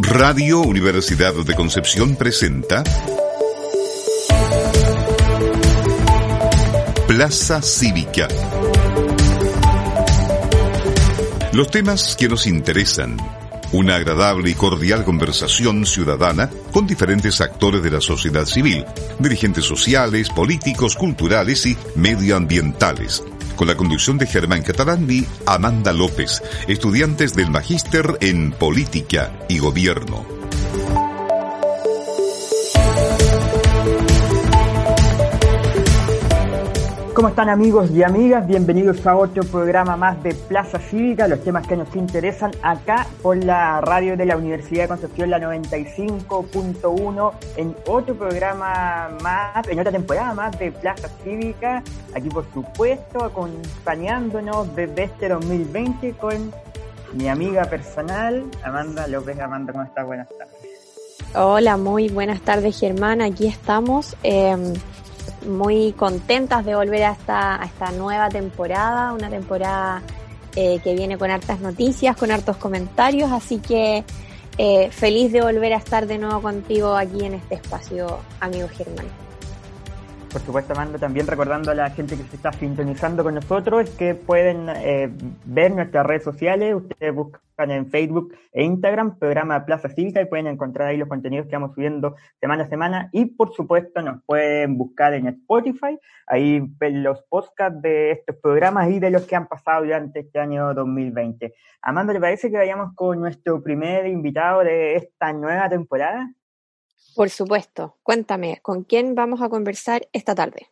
Radio Universidad de Concepción presenta Plaza Cívica. Los temas que nos interesan. Una agradable y cordial conversación ciudadana con diferentes actores de la sociedad civil, dirigentes sociales, políticos, culturales y medioambientales con la conducción de Germán Catalán y Amanda López, estudiantes del Magíster en Política y Gobierno. ¿Cómo están amigos y amigas? Bienvenidos a otro programa más de Plaza Cívica, los temas que nos interesan acá por la radio de la Universidad de Concepción, la 95.1, en otro programa más, en otra temporada más de Plaza Cívica, aquí por supuesto acompañándonos desde este 2020 con mi amiga personal, Amanda López. Amanda, ¿cómo estás? Buenas tardes. Hola, muy buenas tardes Germán, aquí estamos. Eh, muy contentas de volver a esta, a esta nueva temporada, una temporada eh, que viene con hartas noticias, con hartos comentarios, así que eh, feliz de volver a estar de nuevo contigo aquí en este espacio, amigo Germán. Por supuesto, Amanda, también recordando a la gente que se está sintonizando con nosotros que pueden eh, ver nuestras redes sociales. Ustedes buscan en Facebook e Instagram, programa Plaza Cívica, y pueden encontrar ahí los contenidos que vamos subiendo semana a semana. Y por supuesto, nos pueden buscar en Spotify, ahí los podcasts de estos programas y de los que han pasado durante este año 2020. Amanda, ¿te parece que vayamos con nuestro primer invitado de esta nueva temporada? Por supuesto. Cuéntame, ¿con quién vamos a conversar esta tarde?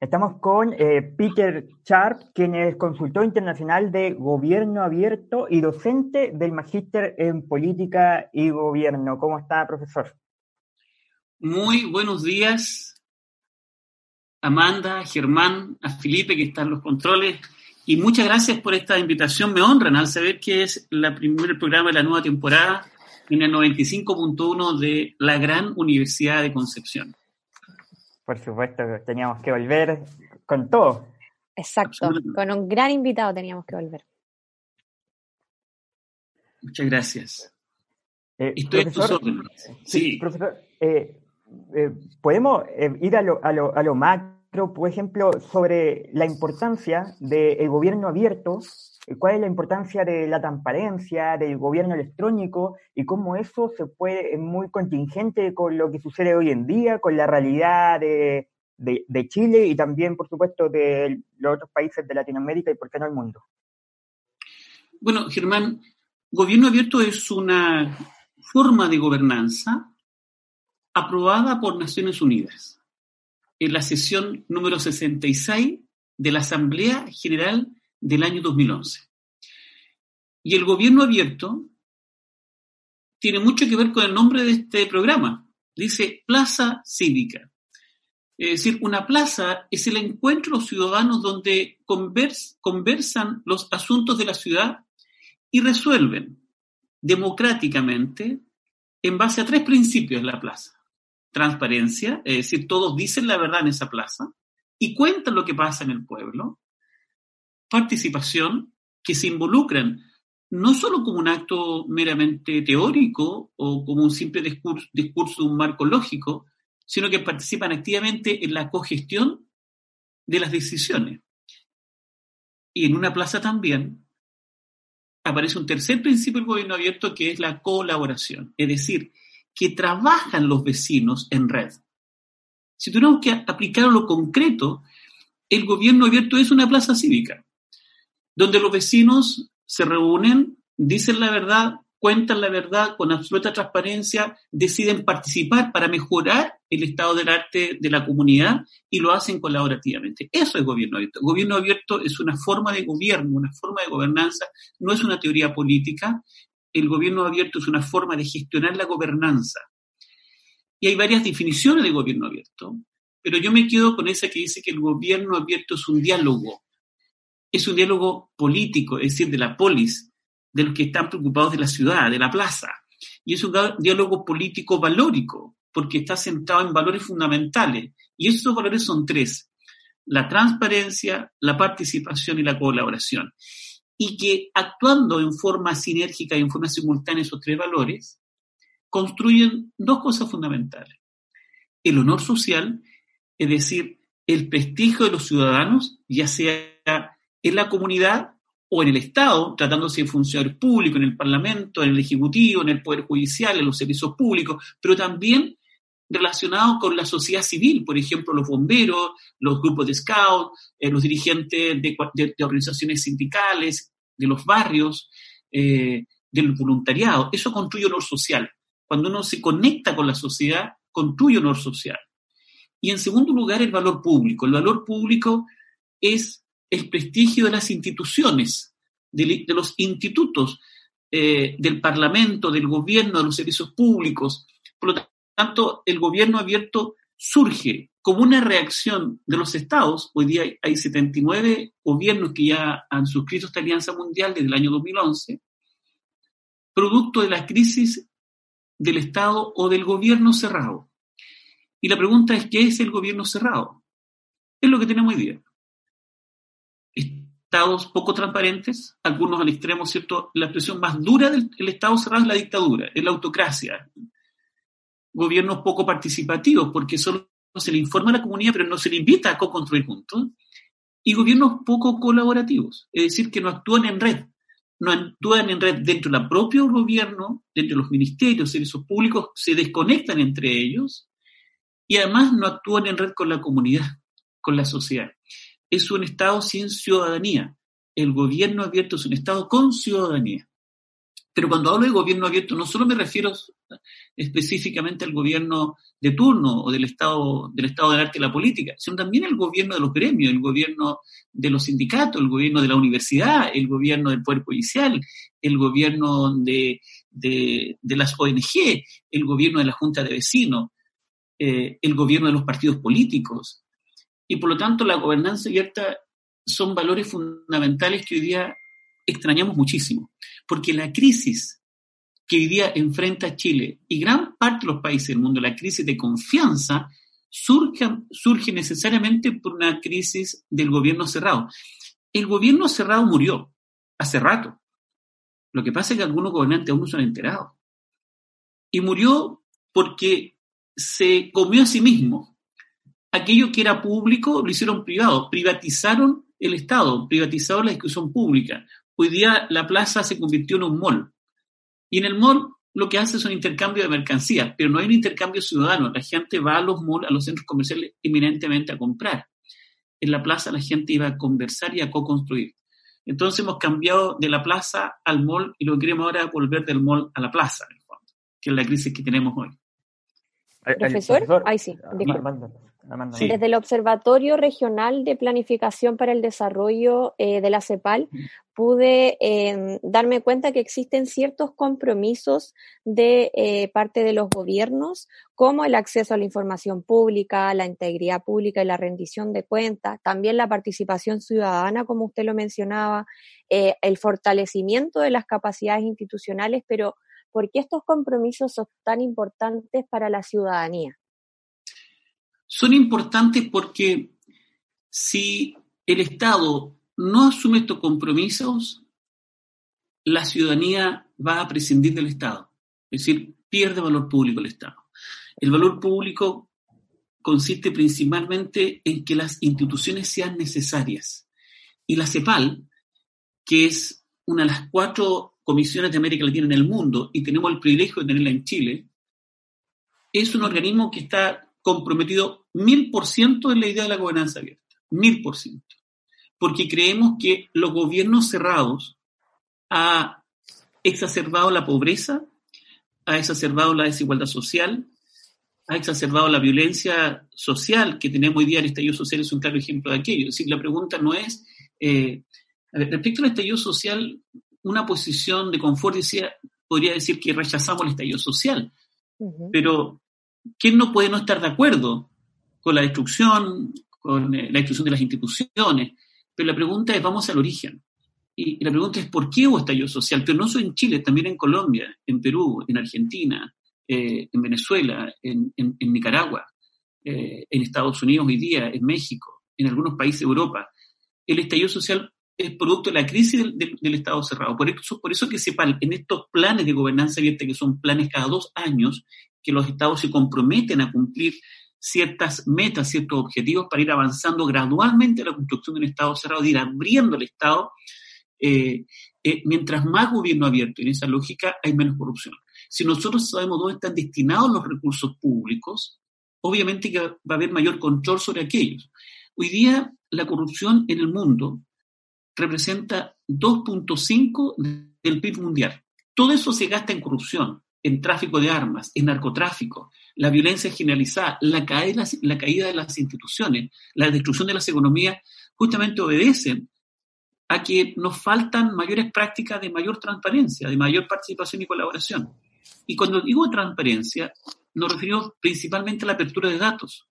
Estamos con eh, Peter Sharp, quien es consultor internacional de Gobierno Abierto y docente del Magíster en Política y Gobierno. ¿Cómo está, profesor? Muy buenos días, Amanda, Germán, a Felipe, que están los controles. Y muchas gracias por esta invitación. Me honran al saber que es el primer programa de la nueva temporada en el 95.1 de la Gran Universidad de Concepción. Por supuesto, teníamos que volver con todo. Exacto, con un gran invitado teníamos que volver. Muchas gracias. Eh, Estoy profesor, Sí. Profesor, eh, eh, ¿podemos eh, ir a lo, a, lo, a lo macro, por ejemplo, sobre la importancia del gobierno abierto cuál es la importancia de la transparencia, del gobierno electrónico y cómo eso se puede, es muy contingente con lo que sucede hoy en día, con la realidad de, de, Chile y también, por supuesto, de los otros países de Latinoamérica y, por qué no, el mundo. Bueno, Germán, gobierno abierto es una forma de gobernanza aprobada por Naciones Unidas en la sesión número 66 de la Asamblea General del año 2011. Y el gobierno abierto tiene mucho que ver con el nombre de este programa. Dice Plaza Cívica. Es decir, una plaza es el encuentro de los ciudadanos donde conversan los asuntos de la ciudad y resuelven democráticamente en base a tres principios la plaza. Transparencia, es decir, todos dicen la verdad en esa plaza y cuentan lo que pasa en el pueblo participación que se involucran no solo como un acto meramente teórico o como un simple discurso, discurso de un marco lógico, sino que participan activamente en la cogestión de las decisiones. Y en una plaza también aparece un tercer principio del gobierno abierto que es la colaboración, es decir, que trabajan los vecinos en red. Si tuviéramos que aplicar lo concreto, el gobierno abierto es una plaza cívica donde los vecinos se reúnen, dicen la verdad, cuentan la verdad con absoluta transparencia, deciden participar para mejorar el estado del arte de la comunidad y lo hacen colaborativamente. Eso es gobierno abierto. gobierno abierto es una forma de gobierno, una forma de gobernanza, no es una teoría política. El gobierno abierto es una forma de gestionar la gobernanza. Y hay varias definiciones de gobierno abierto, pero yo me quedo con esa que dice que el gobierno abierto es un diálogo. Es un diálogo político, es decir, de la polis, de los que están preocupados de la ciudad, de la plaza. Y es un diálogo político valórico, porque está centrado en valores fundamentales. Y esos valores son tres, la transparencia, la participación y la colaboración. Y que actuando en forma sinérgica y en forma simultánea esos tres valores, construyen dos cosas fundamentales. El honor social, es decir, el prestigio de los ciudadanos, ya sea en la comunidad o en el Estado, tratándose de funcionarios públicos, en el Parlamento, en el Ejecutivo, en el Poder Judicial, en los servicios públicos, pero también relacionado con la sociedad civil, por ejemplo, los bomberos, los grupos de scout, eh, los dirigentes de, organizaciones sindicales, de los barrios, eh, del voluntariado. Eso construye honor social. Cuando uno se conecta con la sociedad, construye honor social. Y en segundo lugar, el valor público. El valor público es el prestigio de las instituciones, de, los institutos, eh, del Parlamento, del gobierno, de los servicios públicos. Por lo tanto, el gobierno abierto surge como una reacción de los estados. Hoy día hay 79 gobiernos que ya han suscrito esta alianza mundial desde el año 2011, producto de la crisis del Estado o del gobierno cerrado. Y la pregunta es, ¿qué es el gobierno cerrado? Es lo que tenemos hoy día estados poco transparentes, algunos al extremo, ¿cierto? La expresión más dura del Estado cerrado es la dictadura, es la autocracia. Gobiernos poco participativos, porque solo se le informa a la comunidad, pero no se le invita a co-construir juntos. Y gobiernos poco colaborativos, es decir, que no actúan en red. No actúan en red dentro del propio gobierno, dentro de los ministerios, servicios públicos, se desconectan entre ellos y además no actúan en red con la comunidad, con la sociedad es un Estado sin ciudadanía. El gobierno abierto es un Estado con ciudadanía. Pero cuando hablo de gobierno abierto, no solo me refiero específicamente al gobierno de turno o del Estado, del Estado del arte y la política, sino también el gobierno de los gremios, el gobierno de los sindicatos, el gobierno de la universidad, el gobierno del Poder Judicial, el gobierno de, las ONG, el gobierno de la Junta de Vecinos, eh, el gobierno de los partidos políticos, y por lo tanto la gobernanza abierta son valores fundamentales que hoy día extrañamos muchísimo, porque la crisis que hoy día enfrenta Chile y gran parte de los países del mundo, la crisis de confianza, surge, surge necesariamente por una crisis del gobierno cerrado. El gobierno cerrado murió hace rato. Lo que pasa es que algunos gobernantes aún no se han enterado. Y murió porque se comió a sí mismo aquello que era público lo hicieron privado, privatizaron el Estado, privatizaron la discusión pública. Hoy día la plaza se convirtió en un mall. Y en el mall lo que hace es un intercambio de mercancías, pero no hay un intercambio ciudadano. La gente va a los malls, a los centros comerciales, eminentemente a comprar. En la plaza la gente iba a conversar y a co-construir. Entonces hemos cambiado de la plaza al mall y lo que queremos ahora es volver del mall a la plaza, que es la crisis que tenemos hoy. Profesor, ahí sí, desde el Observatorio Regional de Planificación para el Desarrollo eh, de la CEPAL, pude em, darme cuenta que existen ciertos compromisos de eh, parte de los gobiernos, como el acceso a la información pública, la integridad pública y la rendición de cuentas, también la participación ciudadana, como usted lo mencionaba, eh, el fortalecimiento de las capacidades institucionales, pero ¿por qué estos compromisos son tan importantes para la ciudadanía? Son importantes porque si el Estado no asume estos compromisos, la ciudadanía va a prescindir del Estado. Es decir, pierde valor público el Estado. El valor público consiste principalmente en que las instituciones sean necesarias. Y la CEPAL, que es una de las cuatro comisiones de América Latina en el mundo, y tenemos el privilegio de tenerla en Chile, es un organismo que está comprometido mil por ciento en la idea de la gobernanza abierta, mil por ciento, porque creemos que los gobiernos cerrados a exacerbado la pobreza, ha exacerbado la desigualdad social, ha exacerbado la violencia social que tenemos hoy día. El estallido social es un claro ejemplo de aquello. Es decir, la pregunta no es, eh, respecto al estallido social, una posición de confort decía, podría decir que rechazamos el estallido social, pero ¿quién no puede no estar de acuerdo con la destrucción, con eh, la destrucción de las instituciones? Pero la pregunta es, vamos al origen. Y, la pregunta es, ¿por qué hubo estallido social? Pero no solo en Chile, también en Colombia, en Perú, en Argentina, eh, en Venezuela, en, Nicaragua, eh, en Estados Unidos hoy día, en México, en algunos países de Europa. El estallido social es producto de la crisis del, Estado cerrado. Por eso, por eso que sepan, en estos planes de gobernanza abierta, que son planes cada dos años, que los estados se comprometen a cumplir ciertas metas, ciertos objetivos para ir avanzando gradualmente la construcción de un Estado cerrado, de ir abriendo el Estado. Eh, eh, mientras más gobierno abierto en esa lógica, hay menos corrupción. Si nosotros sabemos dónde están destinados los recursos públicos, obviamente que va a haber mayor control sobre aquellos. Hoy día la corrupción en el mundo representa 2.5 del PIB mundial. Todo eso se gasta en corrupción, en tráfico de armas, en narcotráfico, la violencia generalizada, la caída, de las instituciones, la destrucción de las economías, justamente obedecen a que nos faltan mayores prácticas de mayor transparencia, de mayor participación y colaboración. Y cuando digo transparencia, nos referimos principalmente a la apertura de datos.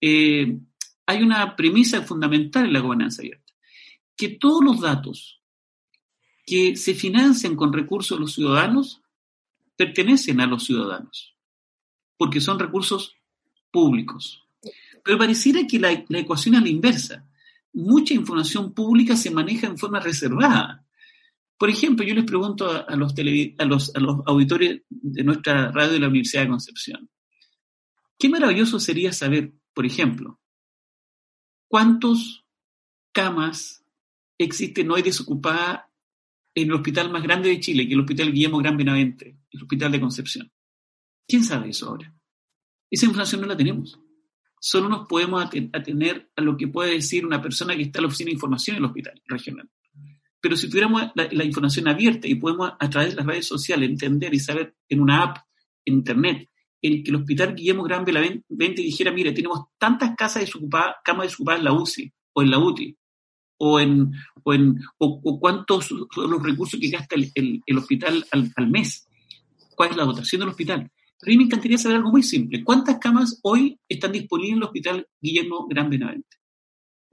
Eh, hay una premisa fundamental en la gobernanza abierta que todos los datos que se financian con recursos de los ciudadanos pertenecen a los ciudadanos, porque son recursos públicos. Pero pareciera que la, ecuación es la inversa. Mucha información pública se maneja en forma reservada. Por ejemplo, yo les pregunto a, los, a, los, a los auditores de nuestra radio de la Universidad de Concepción, qué maravilloso sería saber, por ejemplo, cuántos camas existen hoy desocupadas en el hospital más grande de Chile, que es el Hospital Guillermo Gran Benavente, el Hospital de Concepción. ¿Quién sabe eso ahora? Esa información no la tenemos. Solo nos podemos atener a lo que puede decir una persona que está en la oficina de información en el hospital regional. Pero si tuviéramos la, información abierta y podemos a través de las redes sociales entender y saber en una app, en internet, en que el hospital Guillermo Gran Benavente dijera, mire, tenemos tantas casas desocupadas, camas desocupadas en la UCI o en la UTI, o, en, o, en, o, cuántos son los recursos que gasta el, el, hospital al, al, mes, cuál es la dotación del hospital. a mí me encantaría saber algo muy simple. ¿Cuántas camas hoy están disponibles en el hospital Guillermo Gran Benavente?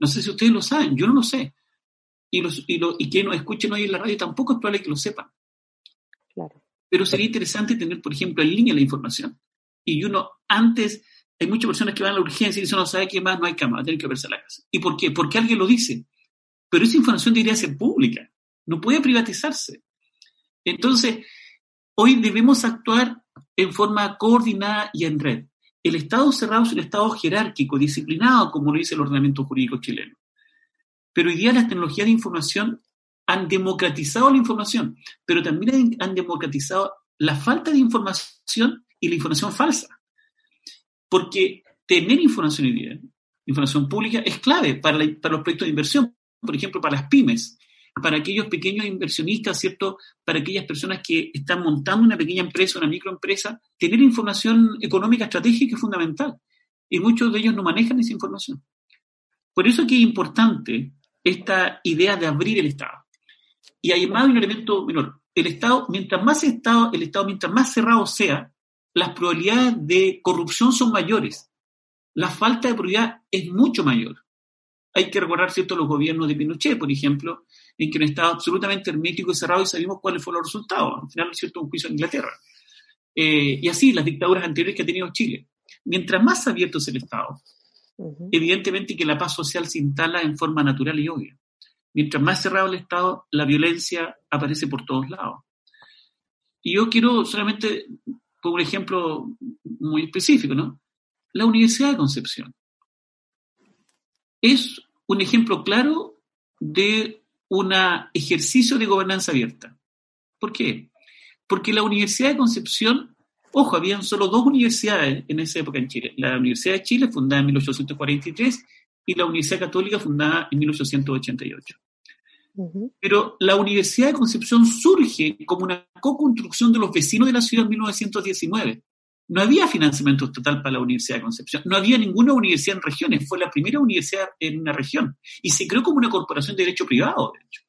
No sé si ustedes lo saben, yo no lo sé. Y, los, y, lo, y quienes nos escuchen hoy en la radio tampoco es probable que lo sepan. Claro. Pero sería interesante tener, por ejemplo, en línea la información. Y uno, antes, hay muchas personas que van a la urgencia y dicen, no sabe qué más, no hay cama, tienen que verse la casa. ¿Y por qué? Porque alguien lo dice pero esa información debería ser pública, no puede privatizarse. Entonces, hoy debemos actuar en forma coordinada y en red. El Estado cerrado es un Estado jerárquico, disciplinado, como lo dice el ordenamiento jurídico chileno. Pero hoy día las tecnologías de información han democratizado la información, pero también han democratizado la falta de información y la información falsa. Porque tener información hoy información pública, es clave para los proyectos de inversión, por ejemplo, para las pymes, para aquellos pequeños inversionistas, ¿cierto? Para aquellas personas que están montando una pequeña empresa, una microempresa, tener información económica estratégica es fundamental. Y muchos de ellos no manejan esa información. Por eso es que es importante esta idea de abrir el Estado. Y además hay un elemento menor. El Estado, mientras más Estado, el Estado, mientras más cerrado sea, las probabilidades de corrupción son mayores. La falta de probabilidad es mucho mayor. Hay que recordar, ¿cierto?, los gobiernos de Pinochet, por ejemplo, en que un Estado absolutamente hermético y cerrado y sabemos cuáles fueron los resultados. Al final, ¿cierto?, un juicio en Inglaterra. Eh, y así, las dictaduras anteriores que ha tenido Chile. Mientras más abierto es el Estado, evidentemente que la paz social se instala en forma natural y obvia. Mientras más cerrado el Estado, la violencia aparece por todos lados. Y yo quiero solamente, por un ejemplo muy específico, ¿no? La Universidad de Concepción es un ejemplo claro de un ejercicio de gobernanza abierta. ¿Por qué? Porque la Universidad de Concepción, ojo, habían solo dos universidades en esa época en Chile. La Universidad de Chile, fundada en 1843, y la Universidad Católica, fundada en 1888. Pero la Universidad de Concepción surge como una co-construcción de los vecinos de la ciudad en 1919. No había financiamiento estatal para la Universidad de Concepción, no había ninguna universidad en regiones, fue la primera universidad en una región y se creó como una corporación de derecho privado, de hecho.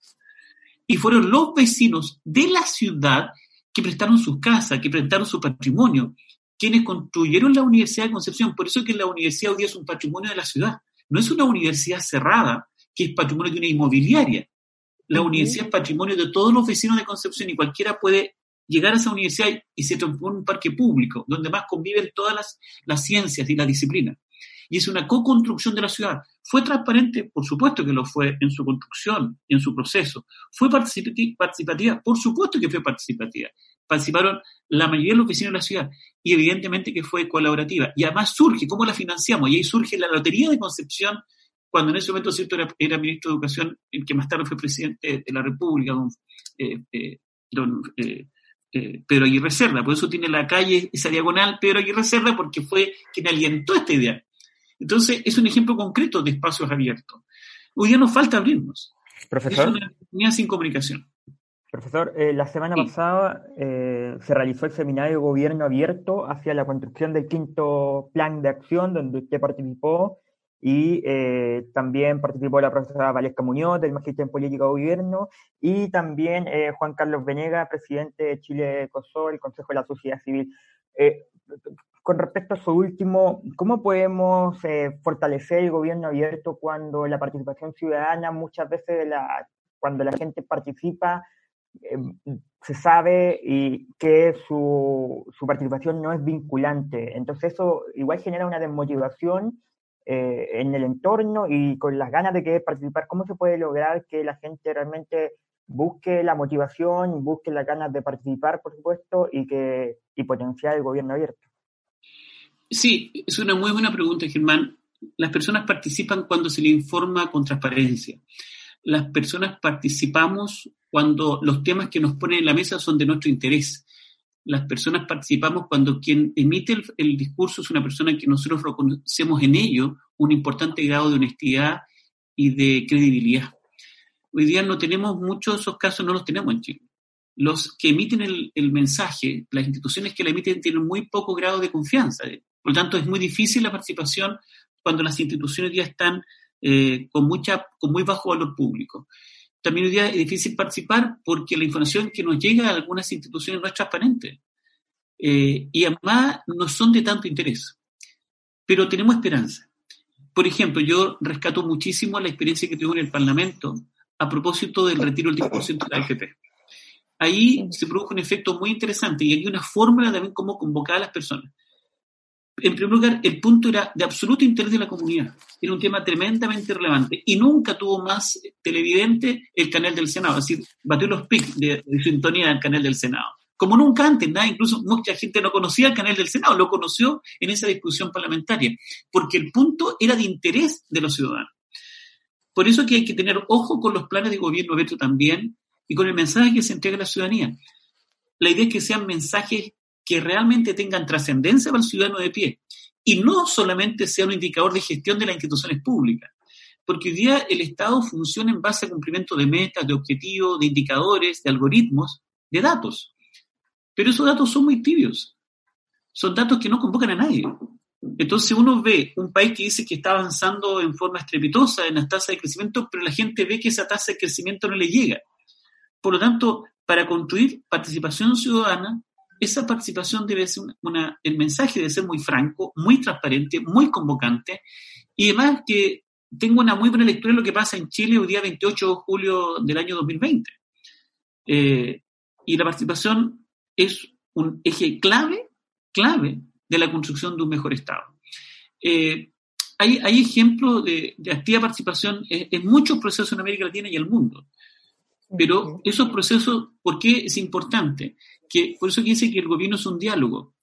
Y fueron los vecinos de la ciudad que prestaron sus casas, que prestaron su patrimonio, quienes construyeron la Universidad de Concepción. Por eso que la universidad hoy día es un patrimonio de la ciudad. No es una universidad cerrada, que es patrimonio de una inmobiliaria. La universidad es patrimonio de todos los vecinos de Concepción y cualquiera puede llegar a esa universidad y se transforma en un parque público, donde más conviven todas las, ciencias y las disciplinas. Y es una co-construcción de la ciudad. ¿Fue transparente? Por supuesto que lo fue en su construcción y en su proceso. ¿Fue participativa? Por supuesto que fue participativa. Participaron la mayoría de los vecinos de la ciudad y evidentemente que fue colaborativa. Y además surge, ¿cómo la financiamos? Y ahí surge la Lotería de Concepción, cuando en ese momento cierto era, ministro de Educación, el que más tarde fue presidente de la República, don, eh, eh, eh, Pedro Aguirre Cerda. Por eso tiene la calle, esa diagonal Pedro Aguirre Cerda, porque fue quien alientó esta idea. Entonces, es un ejemplo concreto de espacios abiertos. Hoy día nos falta abrirnos. Profesor. Es una sin comunicación. Profesor, eh, la semana pasada eh, se realizó el seminario de gobierno abierto hacia la construcción del quinto plan de acción, donde usted participó y eh, también participó la profesora Valesca Muñoz del Magisterio en Política de Gobierno y también Juan Carlos Venega, presidente de Chile COSO, el Consejo de la Sociedad Civil con respecto a su último, ¿cómo podemos eh, fortalecer el gobierno abierto cuando la participación ciudadana, muchas veces la, cuando la gente participa, em, se sabe y que su, su, participación no es vinculante? Entonces eso igual genera una desmotivación eh, en el entorno y con las ganas de querer participar. ¿Cómo se puede lograr que la gente realmente busque la motivación, busque las ganas de participar, por supuesto, y que y potenciar el gobierno abierto? Sí, es una muy buena pregunta, Germán. Las personas participan cuando se les informa con transparencia. Las personas participamos cuando los temas que nos ponen en la mesa son de nuestro interés. Las personas participamos cuando quien emite el, discurso es una persona que nosotros reconocemos en ello un importante grado de honestidad y de credibilidad. Hoy día no tenemos muchos de esos casos, no los tenemos en Chile. Los que emiten el, el mensaje, las instituciones que la emiten tienen muy poco grado de confianza. Por lo tanto, es muy difícil la participación cuando las instituciones ya están eh, con, mucha, con muy bajo valor público. También hoy día es difícil participar porque la información que nos llega a algunas instituciones no es transparente eh, y además no son de tanto interés. Pero tenemos esperanza. Por ejemplo, yo rescato muchísimo la experiencia que tuve en el Parlamento a propósito del retiro del 10% de la AFP. Ahí se produjo un efecto muy interesante y hay una fórmula también cómo convocar a las personas en primer lugar, el punto era de absoluto interés de la comunidad. Era un tema tremendamente relevante. Y nunca tuvo más televidente el canal del Senado. Es decir, batió los pics de, sintonía del canal del Senado. Como nunca antes, nada, incluso mucha gente no conocía el canal del Senado, lo conoció en esa discusión parlamentaria, porque el punto era de interés de los ciudadanos. Por eso que hay que tener ojo con los planes de gobierno abierto también y con el mensaje que se entrega a la ciudadanía. La idea es que sean mensajes que realmente tengan trascendencia para el ciudadano de pie y no solamente sea un indicador de gestión de las instituciones públicas. Porque hoy día el Estado funciona en base a cumplimiento de metas, de objetivos, de indicadores, de algoritmos, de datos. Pero esos datos son muy tibios. Son datos que no convocan a nadie. Entonces uno ve un país que dice que está avanzando en forma estrepitosa en las tasas de crecimiento, pero la gente ve que esa tasa de crecimiento no le llega. Por lo tanto, para construir participación ciudadana, esa participación debe ser una, el mensaje debe ser muy franco, muy transparente, muy convocante y además que tengo una muy buena lectura de lo que pasa en Chile el día 28 de julio del año 2020. Eh, y la participación es un eje clave, clave de la construcción de un mejor Estado. Eh, hay, hay, ejemplos de, de activa participación en, muchos procesos en América Latina y el mundo. Pero esos procesos, ¿por qué es importante? que por eso dice que el gobierno es un diálogo,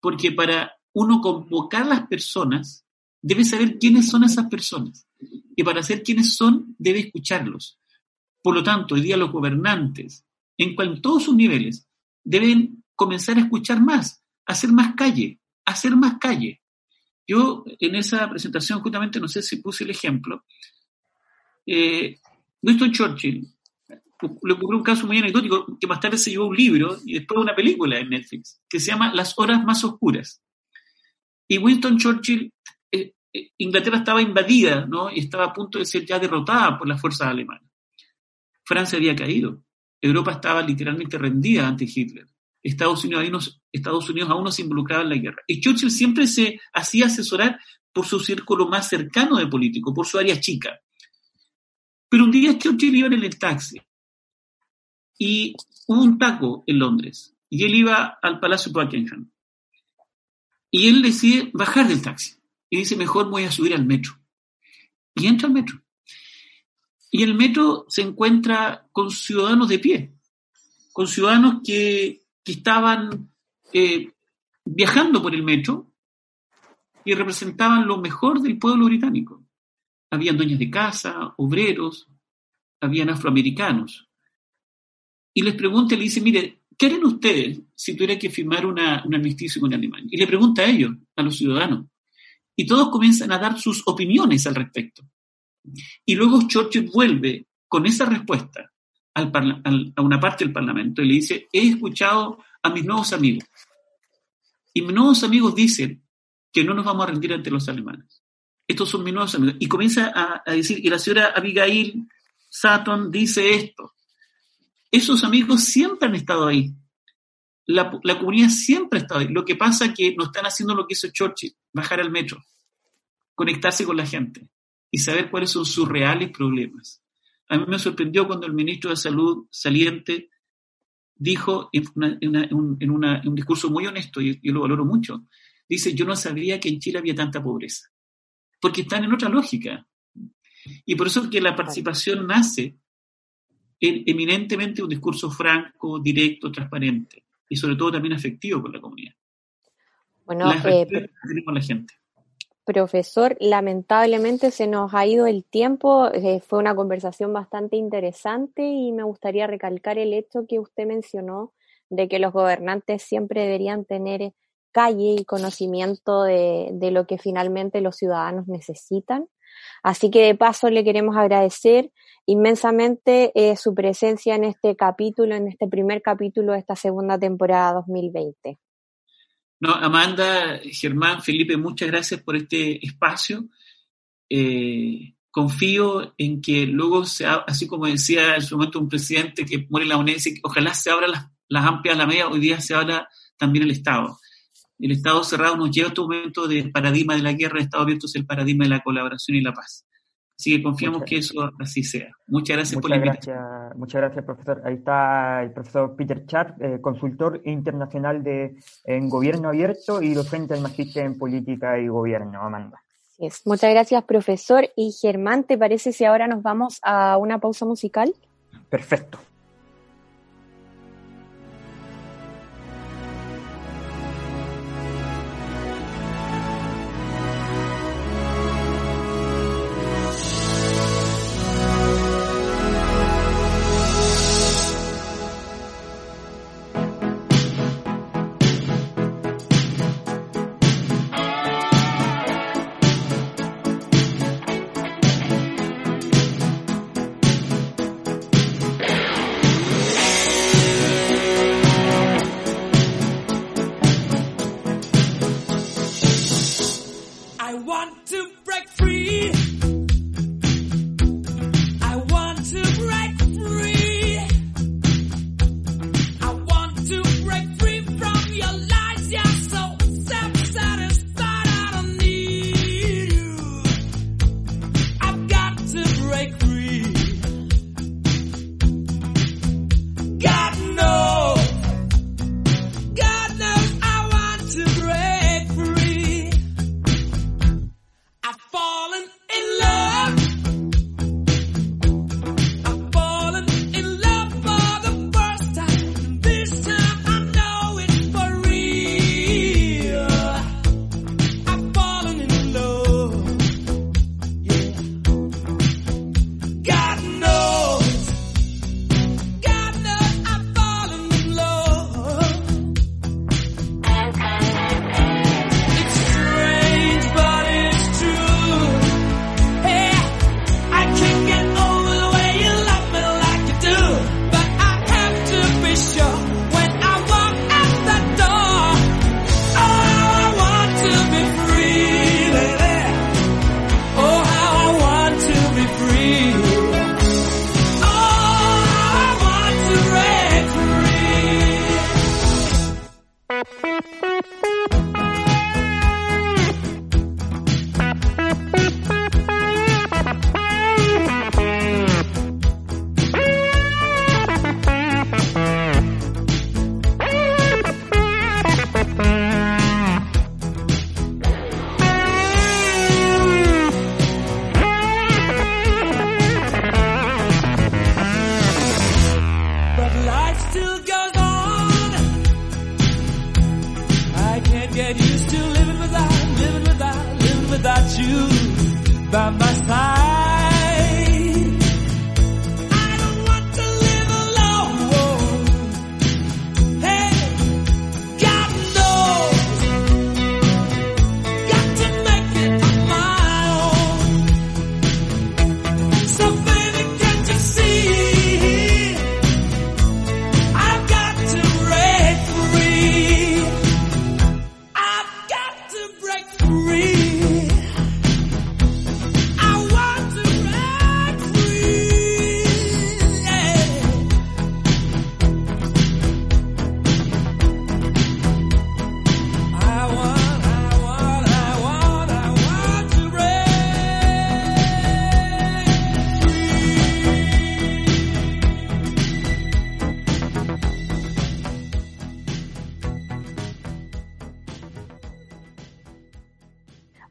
porque para uno convocar a las personas, debe saber quiénes son esas personas. Y para saber quiénes son, debe escucharlos. Por lo tanto, hoy día los gobernantes, en, en todos sus niveles, deben comenzar a escuchar más, hacer más calle, hacer más calle. Yo en esa presentación justamente, no sé si puse el ejemplo, eh, Winston Churchill le ocurrió un caso muy anecdótico que más tarde se llevó un libro y después una película en Netflix que se llama Las horas más oscuras. Y Winston Churchill, eh, eh, Inglaterra estaba invadida ¿no? y estaba a punto de ser ya derrotada por las fuerzas alemanas. Francia había caído. Europa estaba literalmente rendida ante Hitler. Estados Unidos, aún no se involucraba en la guerra. Y Churchill siempre se hacía asesorar por su círculo más cercano de político, por su área chica. Pero un día Churchill iba en el taxi y hubo un taco en Londres y él iba al Palacio Buckingham. Y él decide bajar del taxi y dice, mejor voy a subir al metro. Y entra al metro. Y el metro se encuentra con ciudadanos de pie, con ciudadanos que, estaban eh, viajando por el metro y representaban lo mejor del pueblo británico. Habían dueñas de casa, obreros, habían afroamericanos. Y les pregunta, le dice, mire, ¿qué harían ustedes si tuviera que firmar una, un armisticio con Alemania? Y le pregunta a ellos, a los ciudadanos. Y todos comienzan a dar sus opiniones al respecto. Y luego Churchill vuelve con esa respuesta a una parte del Parlamento y le dice, he escuchado a mis nuevos amigos. Y mis nuevos amigos dicen que no nos vamos a rendir ante los alemanes. Estos son mis nuevos amigos. Y comienza a, decir, y la señora Abigail Sutton dice esto. Esos amigos siempre han estado ahí. La, la, comunidad siempre ha estado ahí. Lo que pasa es que no están haciendo lo que hizo Churchill, bajar al metro, conectarse con la gente y saber cuáles son sus reales problemas. A mí me sorprendió cuando el ministro de Salud saliente dijo en, un, discurso muy honesto, y yo lo valoro mucho, dice, yo no sabía que en Chile había tanta pobreza, porque están en otra lógica. Y por eso es que la participación nace en eminentemente un discurso franco, directo, transparente, y sobre todo también afectivo con la comunidad. Bueno, eh, la gente. Profesor, lamentablemente se nos ha ido el tiempo. Eh, fue una conversación bastante interesante y me gustaría recalcar el hecho que usted mencionó de que los gobernantes siempre deberían tener calle y conocimiento de, lo que finalmente los ciudadanos necesitan. Así que de paso le queremos agradecer inmensamente eh, su presencia en este capítulo, en este primer capítulo de esta segunda temporada 2020. No, Amanda, Germán, Felipe, muchas gracias por este espacio. Eh, confío en que luego, sea, así como decía en su momento un presidente que muere la UNED, ojalá se abran las, las amplias la media, hoy día se habla también el Estado. El Estado cerrado nos lleva a este momento del paradigma de la guerra, el Estado abierto es el paradigma de la colaboración y la paz. Así que confiamos que eso así sea. Muchas gracias por la invitación. muchas gracias, profesor. Ahí está el profesor Peter Chart, eh, consultor internacional de, en Gobierno Abierto y docente del Magíster en Política y Gobierno. Amanda. Muchas gracias, profesor. Y Germán, ¿te parece si ahora nos vamos a una pausa musical? Perfecto.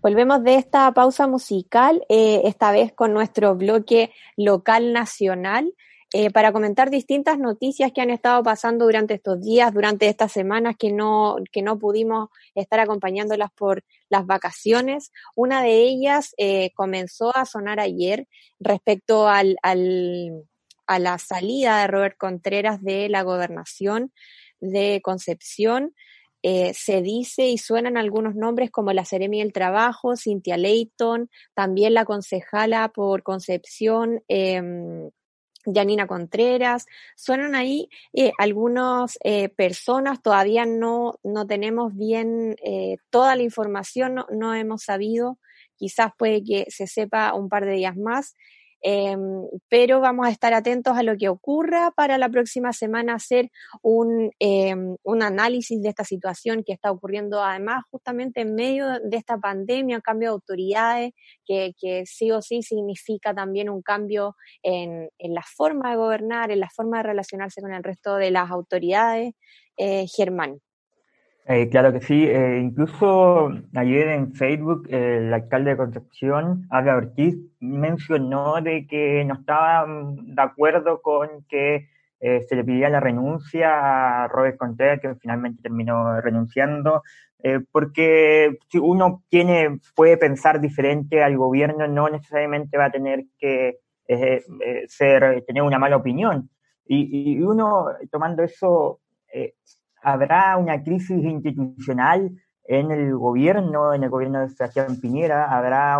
Volvemos de esta pausa musical, eh, esta vez con nuestro bloque local nacional, eh, para comentar distintas noticias que han estado pasando durante estos días, durante estas semanas que no, que no pudimos estar acompañándolas por las vacaciones. Una de ellas eh, comenzó a sonar ayer respecto al, al, a la salida de Robert Contreras de la gobernación de Concepción. Eh, se dice y suenan algunos nombres como la Seremi del Trabajo, Cynthia Leighton, también la concejala por Concepción, eh, Janina Contreras, suenan ahí eh, algunas eh, personas, todavía no, no tenemos bien toda la información, no, no hemos sabido, quizás puede que se sepa un par de días más, Em, pero vamos a estar atentos a lo que ocurra para la próxima semana hacer un, em, un análisis de esta situación que está ocurriendo además justamente en medio de esta pandemia, un cambio de autoridades que, que sí o sí significa también un cambio en, en, la forma de gobernar, en la forma de relacionarse con el resto de las autoridades. Eh, Germán. Eh, claro que sí, eh, incluso ayer en Facebook el alcalde de Concepción, Álvaro Ortiz, mencionó de que no estaba de acuerdo con que eh, se le pidiera la renuncia a Robert Contreras, que finalmente terminó renunciando, porque si uno tiene, puede pensar diferente al gobierno, no necesariamente va a tener que ser, tener una mala opinión. Y, y uno, tomando eso, habrá una crisis institucional en el gobierno, en el gobierno de Sebastián Piñera, habrá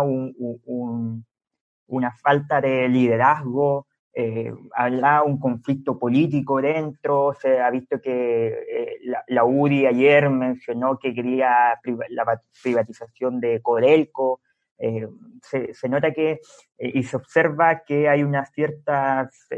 una falta de liderazgo, eh, habrá un conflicto político dentro, se ha visto que eh, la, URI ayer mencionó que quería la privatización de Codelco, eh, se, nota que y se observa que hay unas ciertas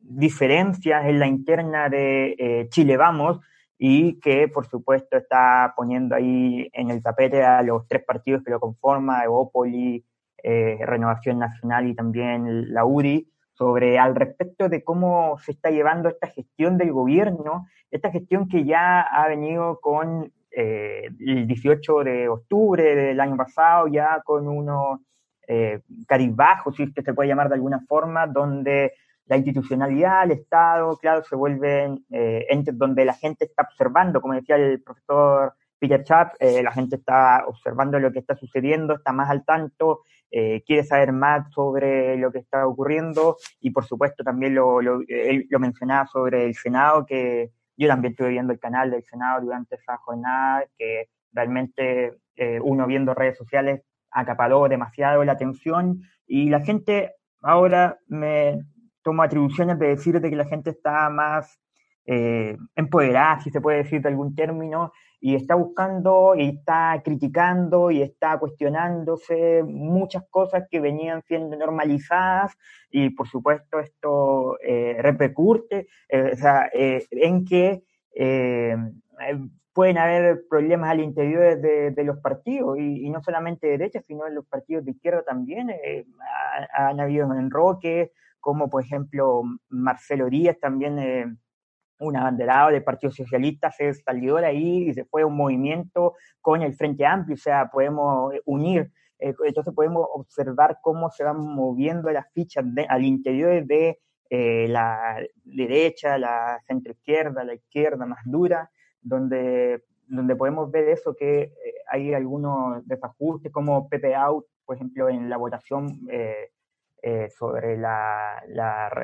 diferencias en la interna de Chile Vamos, y que por supuesto está poniendo ahí en el tapete a los tres partidos que lo conforman, Evópoli, eh, Renovación Nacional y también la URI, sobre al respecto de cómo se está llevando esta gestión del gobierno, esta gestión que ya ha venido con eh, el 18 de octubre del año pasado, ya con unos eh, caribajos, si es que se puede llamar de alguna forma, donde la institucionalidad, el Estado, claro, se vuelven eh, entes donde la gente está observando, como decía el profesor Peter Chap, eh, la gente está observando lo que está sucediendo, está más al tanto, eh, quiere saber más sobre lo que está ocurriendo y por supuesto también lo, lo, él lo mencionaba sobre el Senado, que yo también estuve viendo el canal del Senado durante esa jornada, que realmente eh, uno viendo redes sociales acaparó demasiado la atención y la gente ahora me, tomo atribuciones de decir de que la gente está más eh, empoderada, si se puede decir de algún término, y está buscando y está criticando y está cuestionándose muchas cosas que venían siendo normalizadas y por supuesto esto eh, repercute eh, en que pueden haber problemas al interior de, los partidos y, no solamente de derecha, sino en los partidos de izquierda también. han habido enroques, como por ejemplo Marcelo Díaz, también eh, un abanderado del Partido Socialista, se salió de ahí y se fue un movimiento con el Frente Amplio, o sea, podemos unir, eh, entonces podemos observar cómo se van moviendo las fichas de, al interior de eh, la derecha, la centro izquierda, la izquierda más dura, donde donde podemos ver eso, que eh, hay algunos desajustes, como Pepe Out, por ejemplo, en la votación eh, sobre la,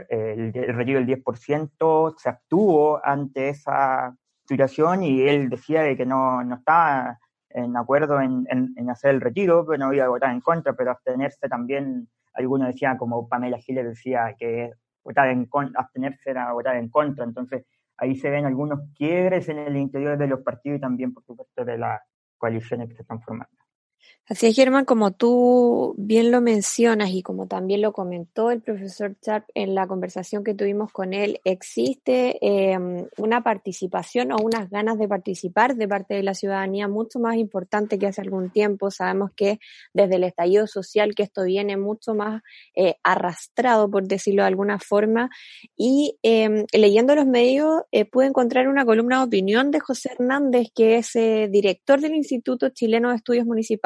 el, el retiro del 10%, se actuó ante esa situación y él decía de que no, no estaba en acuerdo en, en, hacer el retiro, pero no iba a votar en contra, pero abstenerse también, algunos decían, como Pamela Giles decía, que votar en abstenerse era votar en contra, entonces ahí se ven algunos quiebres en el interior de los partidos y también, por supuesto, de las coaliciones que se están formando. Así es, Germán, como tú bien lo mencionas y como también lo comentó el profesor Sharp en la conversación que tuvimos con él, existe em, una participación o unas ganas de participar de parte de la ciudadanía mucho más importante que hace algún tiempo. Sabemos que desde el estallido social que esto viene mucho más eh, arrastrado, por decirlo de alguna forma, y em, leyendo los medios eh, pude encontrar una columna de opinión de José Hernández, que es eh, director del Instituto Chileno de Estudios Municipales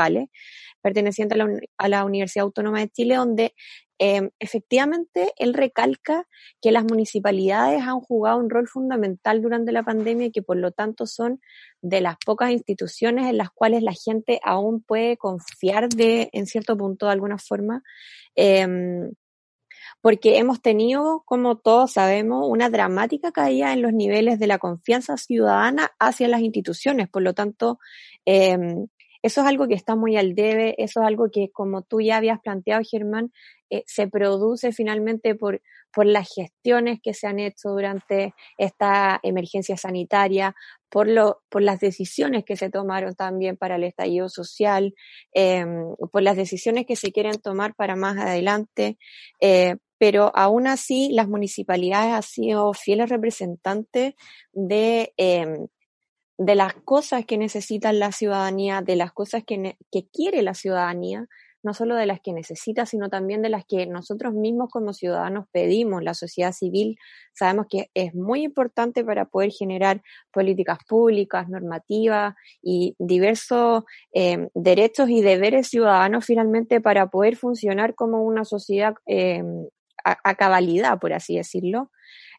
perteneciente a la, Universidad Autónoma de Chile, donde em, efectivamente él recalca que las municipalidades han jugado un rol fundamental durante la pandemia y que por lo tanto son de las pocas instituciones en las cuales la gente aún puede confiar de, en cierto punto, de alguna forma. Em, porque hemos tenido, como todos sabemos, una dramática caída en los niveles de la confianza ciudadana hacia las instituciones. Por lo tanto, eh, eso es algo que está muy al debe, eso es algo que, como tú ya habías planteado, Germán, eh, se produce finalmente por, por las gestiones que se han hecho durante esta emergencia sanitaria, por, lo, por las decisiones que se tomaron también para el estallido social, em, por las decisiones que se quieren tomar para más adelante. Eh, pero aún así las municipalidades han sido fieles representantes de, em, de las cosas que necesita la ciudadanía, de las cosas que, que quiere la ciudadanía, no solo de las que necesita, sino también de las que nosotros mismos como ciudadanos pedimos. La sociedad civil sabemos que es muy importante para poder generar políticas públicas, normativas y diversos eh, derechos y deberes ciudadanos finalmente para poder funcionar como una sociedad eh, a, cabalidad, por así decirlo.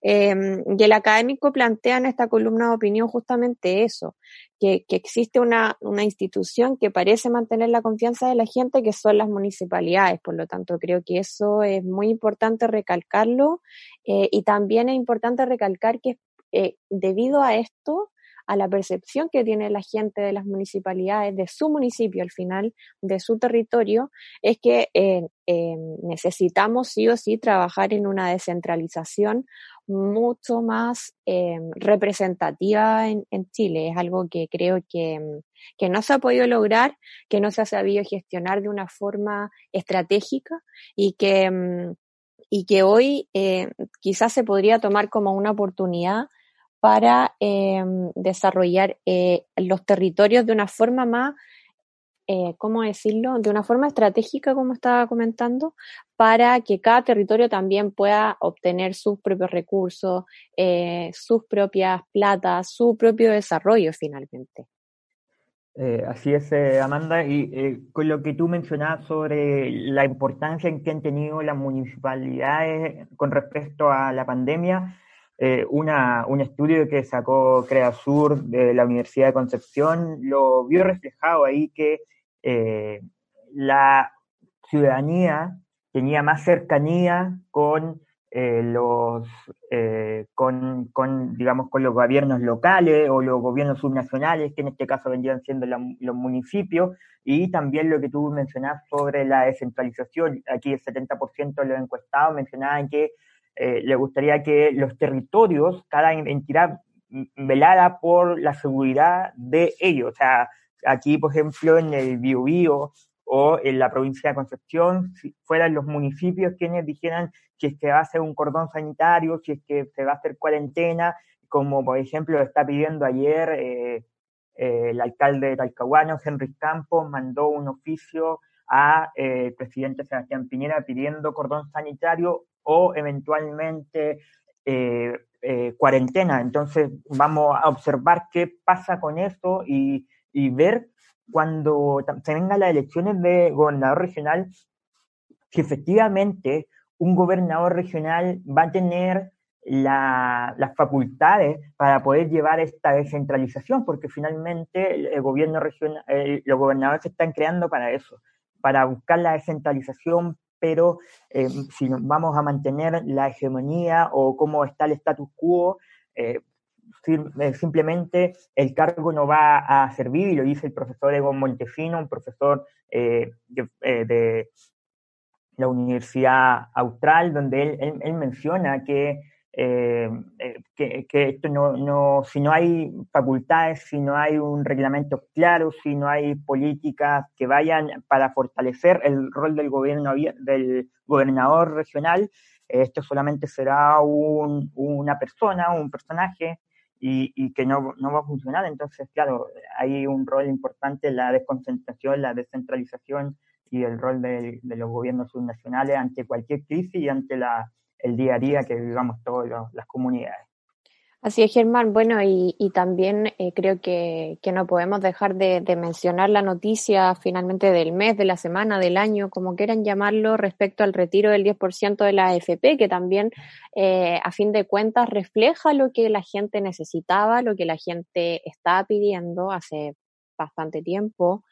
Em, y el académico plantea en esta columna de opinión justamente eso, que, existe una, institución que parece mantener la confianza de la gente, que son las municipalidades. Por lo tanto, creo que eso es muy importante recalcarlo eh, y también es importante recalcar que eh, debido a esto, a la percepción que tiene la gente de las municipalidades, de su municipio al final, de su territorio, es que eh, eh, necesitamos sí o sí trabajar en una descentralización mucho más eh, representativa en, Chile. Es algo que creo que, que, no se ha podido lograr, que no se ha sabido gestionar de una forma estratégica y que, mm, y que hoy quizás se podría tomar como una oportunidad para em, desarrollar eh, los territorios de una forma más, eh, ¿cómo decirlo?, de una forma estratégica, como estaba comentando, para que cada territorio también pueda obtener sus propios recursos, eh, sus propias platas, su propio desarrollo finalmente. así es, Amanda, y con lo que tú mencionabas sobre la importancia en que han tenido las municipalidades con respecto a la pandemia, eh, una, un estudio que sacó Creasur de la Universidad de Concepción lo vio reflejado ahí que eh, la ciudadanía tenía más cercanía con eh, los con, con, digamos con los gobiernos locales o los gobiernos subnacionales que en este caso vendrían siendo los municipios y también lo que tú mencionabas sobre la descentralización aquí el 70% de los encuestados mencionaban que eh, le gustaría que los territorios, cada entidad velara por la seguridad de ellos. O sea, aquí, por ejemplo, en el Biobío o en la provincia de Concepción, si fueran los municipios quienes dijeran si es que va a ser un cordón sanitario, si es que se va a hacer cuarentena, como por ejemplo está pidiendo ayer eh, eh, el alcalde de Talcahuano, Henry Campos, mandó un oficio a el presidente Sebastián Piñera pidiendo cordón sanitario o eventualmente eh, eh, cuarentena. Entonces vamos a observar qué pasa con esto y, ver cuando se vengan las elecciones de gobernador regional, si efectivamente un gobernador regional va a tener las facultades para poder llevar esta descentralización, porque finalmente gobierno regional, los gobernadores se están creando para eso, para buscar la descentralización, pero eh, si vamos a mantener la hegemonía o cómo está el status quo, eh, simplemente el cargo no va a servir, y lo dice el profesor Egon Montefino, un profesor de, la Universidad Austral, donde él menciona que eh, eh, que, esto no, no, si no hay facultades, si no hay un reglamento claro, si no hay políticas que vayan para fortalecer el rol del gobierno del gobernador regional, esto solamente será un, una persona, un personaje y, y que no, no, va a funcionar. Entonces, claro, hay un rol importante la desconcentración, la descentralización y el rol de, de los gobiernos subnacionales ante cualquier crisis y ante la el día a día que vivamos todas las comunidades. Así es, Germán. Bueno, y, también eh, creo que, no podemos dejar de, mencionar la noticia finalmente del mes, de la semana, del año, como quieran llamarlo, respecto al retiro del 10% de la AFP, que también, eh, a fin de cuentas, refleja lo que la gente necesitaba, lo que la gente estaba pidiendo hace bastante tiempo.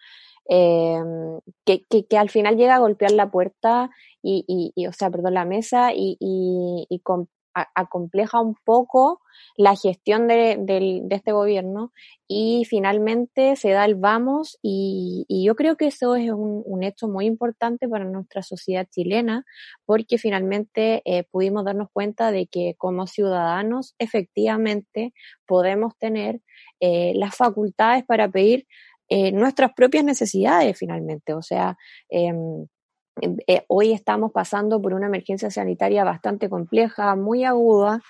Eh, que, que, al final llega a golpear la puerta y, y, o sea, perdón, la mesa y, y, y acompleja un poco la gestión de, de, este gobierno y finalmente se da el vamos y, yo creo que eso es un, un, hecho muy importante para nuestra sociedad chilena porque finalmente eh, pudimos darnos cuenta de que como ciudadanos efectivamente podemos tener eh, las facultades para pedir eh, nuestras propias necesidades finalmente. O sea, em, eh, hoy estamos pasando por una emergencia sanitaria bastante compleja, muy aguda.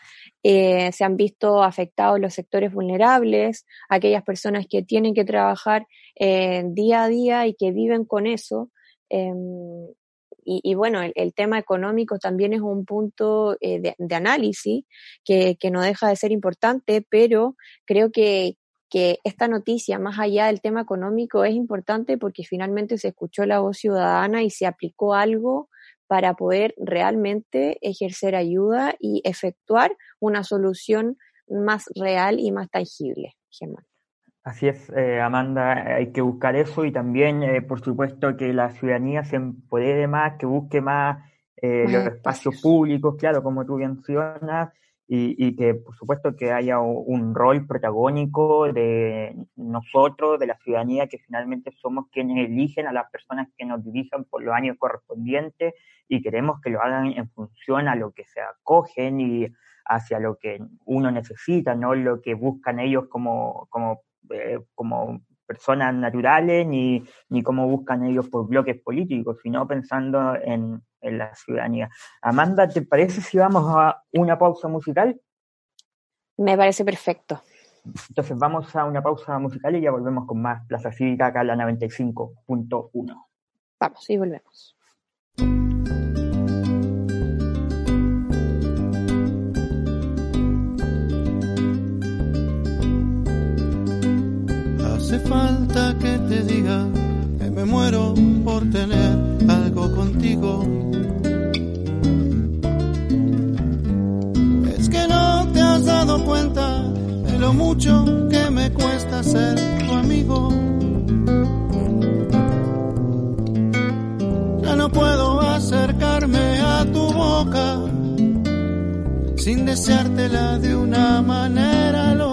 Eh, se han visto afectados los sectores vulnerables, aquellas personas que tienen que trabajar día a día y que viven con eso. Em, y, bueno, el, tema económico también es un punto de, análisis que, no deja de ser importante, pero creo que, que esta noticia, más allá del tema económico, es importante porque finalmente se escuchó la voz ciudadana y se aplicó algo para poder realmente ejercer ayuda y efectuar una solución más real y más tangible, Germán. Así es, eh, Amanda, hay que buscar eso y también, eh, por supuesto, que la ciudadanía se empodere más, que busque más eh, los espacios públicos, claro, como tú mencionas, y, que por supuesto que haya un rol protagónico de nosotros, de la ciudadanía, que finalmente somos quienes eligen a las personas que nos dirijan por los años correspondientes y queremos que lo hagan en función a lo que se acogen y hacia lo que uno necesita, no lo que buscan ellos como, como, eh, como personas naturales ni, ni cómo buscan ellos por bloques políticos, sino pensando en, en la ciudadanía. Amanda, ¿te parece si vamos a una pausa musical? Me parece perfecto. Entonces vamos a una pausa musical y ya volvemos con más Plaza Cívica acá en la 95.1. Vamos y volvemos. Hace falta que te diga que me muero por tener algo contigo cuenta de lo mucho que me cuesta ser tu amigo. Ya no puedo acercarme a tu boca sin deseártela de una manera loca.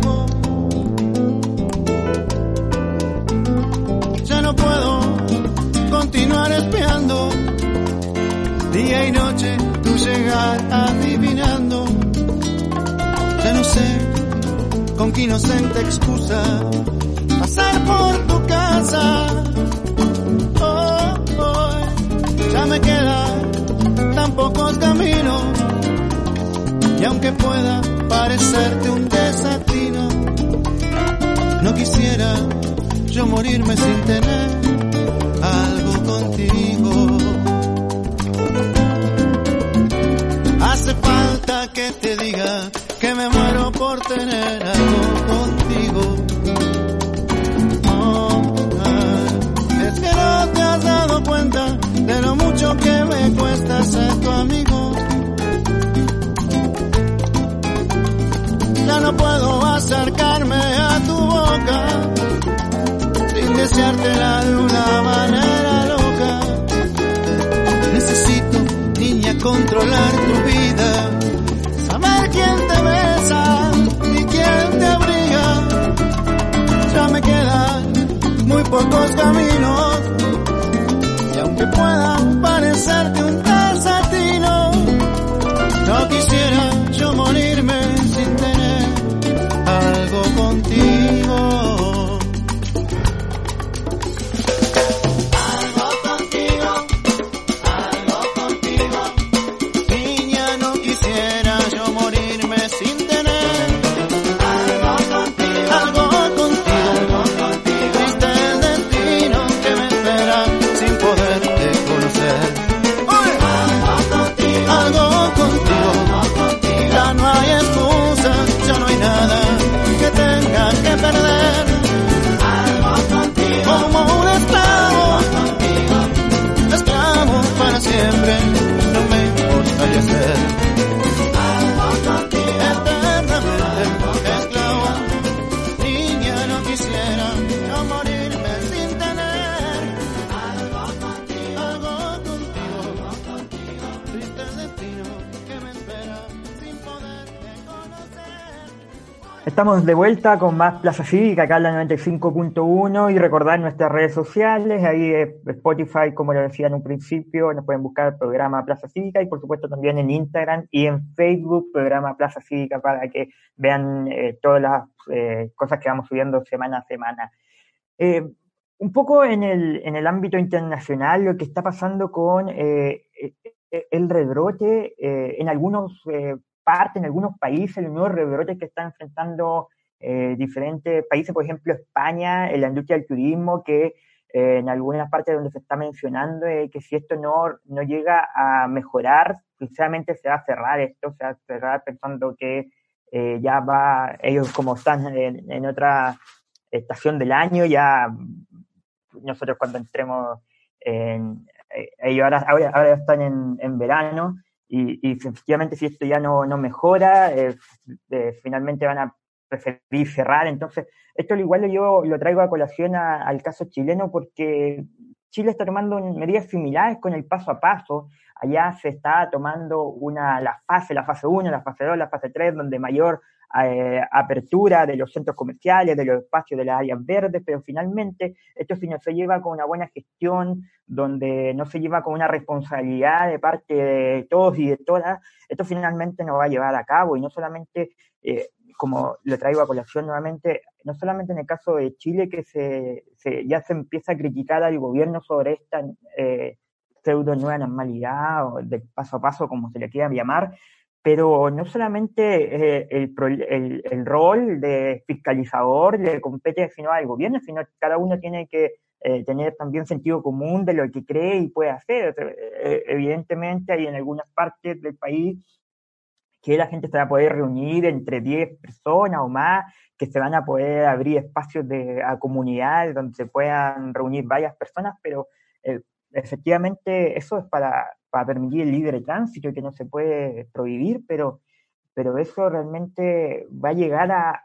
Adivinando. Ya no sé con qué inocente excusa pasar por tu casa. Oh, oh, ya me quedan tan pocos caminos y aunque pueda parecerte un desatino, No quisiera yo morirme sin tener algo contigo. Que te diga que me muero por tener algo contigo. Oh, es que no te has dado cuenta de lo mucho que me cuesta ser tu amigo. Ya no puedo acercarme a tu boca sin deseártela de una manera loca. Necesito, niña, controlar tu pocos caminos. Y aunque puedan parecerte un Estamos de vuelta con más Plaza Cívica, acá en la 95.1 y recordar nuestras redes sociales, ahí es Spotify, como lo decía en un principio, nos pueden buscar programa Plaza Cívica y por supuesto también en Instagram y en Facebook, programa Plaza Cívica, para que vean eh, todas las eh, cosas que vamos subiendo semana a semana. Eh, un poco en el, en el ámbito internacional, lo que está pasando con eh, eh, el rebrote eh, en algunos eh, partes, en algunos países, el nuevo rebrote que están enfrentando eh, diferentes países, por ejemplo España, en la industria del turismo, que eh, en algunas partes donde se está mencionando eh, que si esto no, no llega a mejorar, sinceramente se va a cerrar esto, se va a cerrar pensando que eh, ya va, ellos como están en, otra estación del año, ya nosotros cuando entremos en, ellos ahora, ahora, ahora están en, en verano y, y efectivamente si esto ya no, no mejora, eh, eh, finalmente van a preferir cerrar. Entonces, esto igual yo lo traigo a colación a- al caso chileno porque Chile está tomando medidas similares con el paso a paso. Allá se está tomando una, la fase, la fase 1, la fase 2, la fase 3, donde mayor eh, apertura de los centros comerciales, de los espacios de las áreas verdes, pero finalmente esto si no se lleva con una buena gestión, donde no se lleva con una responsabilidad de parte de todos y de todas, esto finalmente no va a llevar a cabo y no solamente, eh, como lo traigo a colación nuevamente, no solamente en el caso de Chile que se, se ya se empieza a criticar al gobierno sobre esta eh, pseudo nueva normalidad o del paso a paso, como se le quiera llamar, pero no solamente eh, el, el, el rol de fiscalizador le compete sino al gobierno, sino cada uno tiene que eh, tener también sentido común de lo que cree y puede hacer. Eh, evidentemente hay en algunas partes del país que la gente se va a poder reunir entre 10 personas o más, que se van a poder abrir espacios de a comunidades donde se puedan reunir varias personas, pero efectivamente eso es para, para permitir el libre tránsito y que no se puede prohibir, pero, pero eso realmente va a llegar a,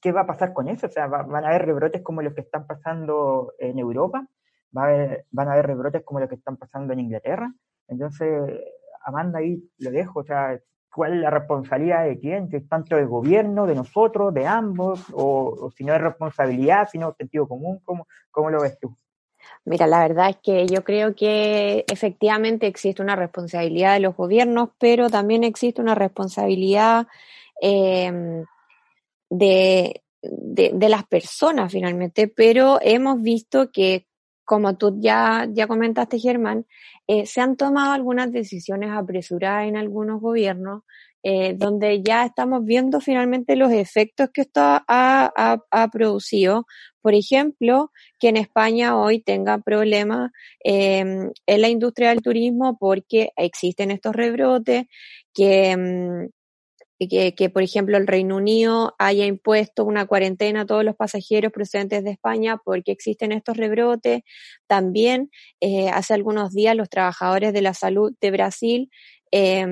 ¿qué va a pasar con eso? O sea, va- van a haber rebrotes como los que están pasando en Europa, van a haber rebrotes como los que están pasando en Inglaterra. Entonces, Amanda, ahí lo dejo, o sea, ¿cuál es la responsabilidad de quién? ¿Que es tanto del gobierno, de nosotros, de ambos? O, o si no es responsabilidad, si no es sentido común, ¿cómo, cómo lo ves tú? Mira, la verdad es que yo creo que efectivamente existe una responsabilidad de los gobiernos, pero también existe una responsabilidad de, de, de las personas finalmente, pero hemos visto que, como tú ya, ya comentaste, Germán, eh, se han tomado algunas decisiones apresuradas en algunos gobiernos eh, donde ya estamos viendo finalmente los efectos que esto ha, ha, ha producido. Por ejemplo, que en España hoy tenga problemas eh, en la industria del turismo porque existen estos rebrotes, que, mm, que, que, por ejemplo, el Reino Unido haya impuesto una cuarentena a todos los pasajeros procedentes de España porque existen estos rebrotes. También eh, hace algunos días los trabajadores de la salud de Brasil eh,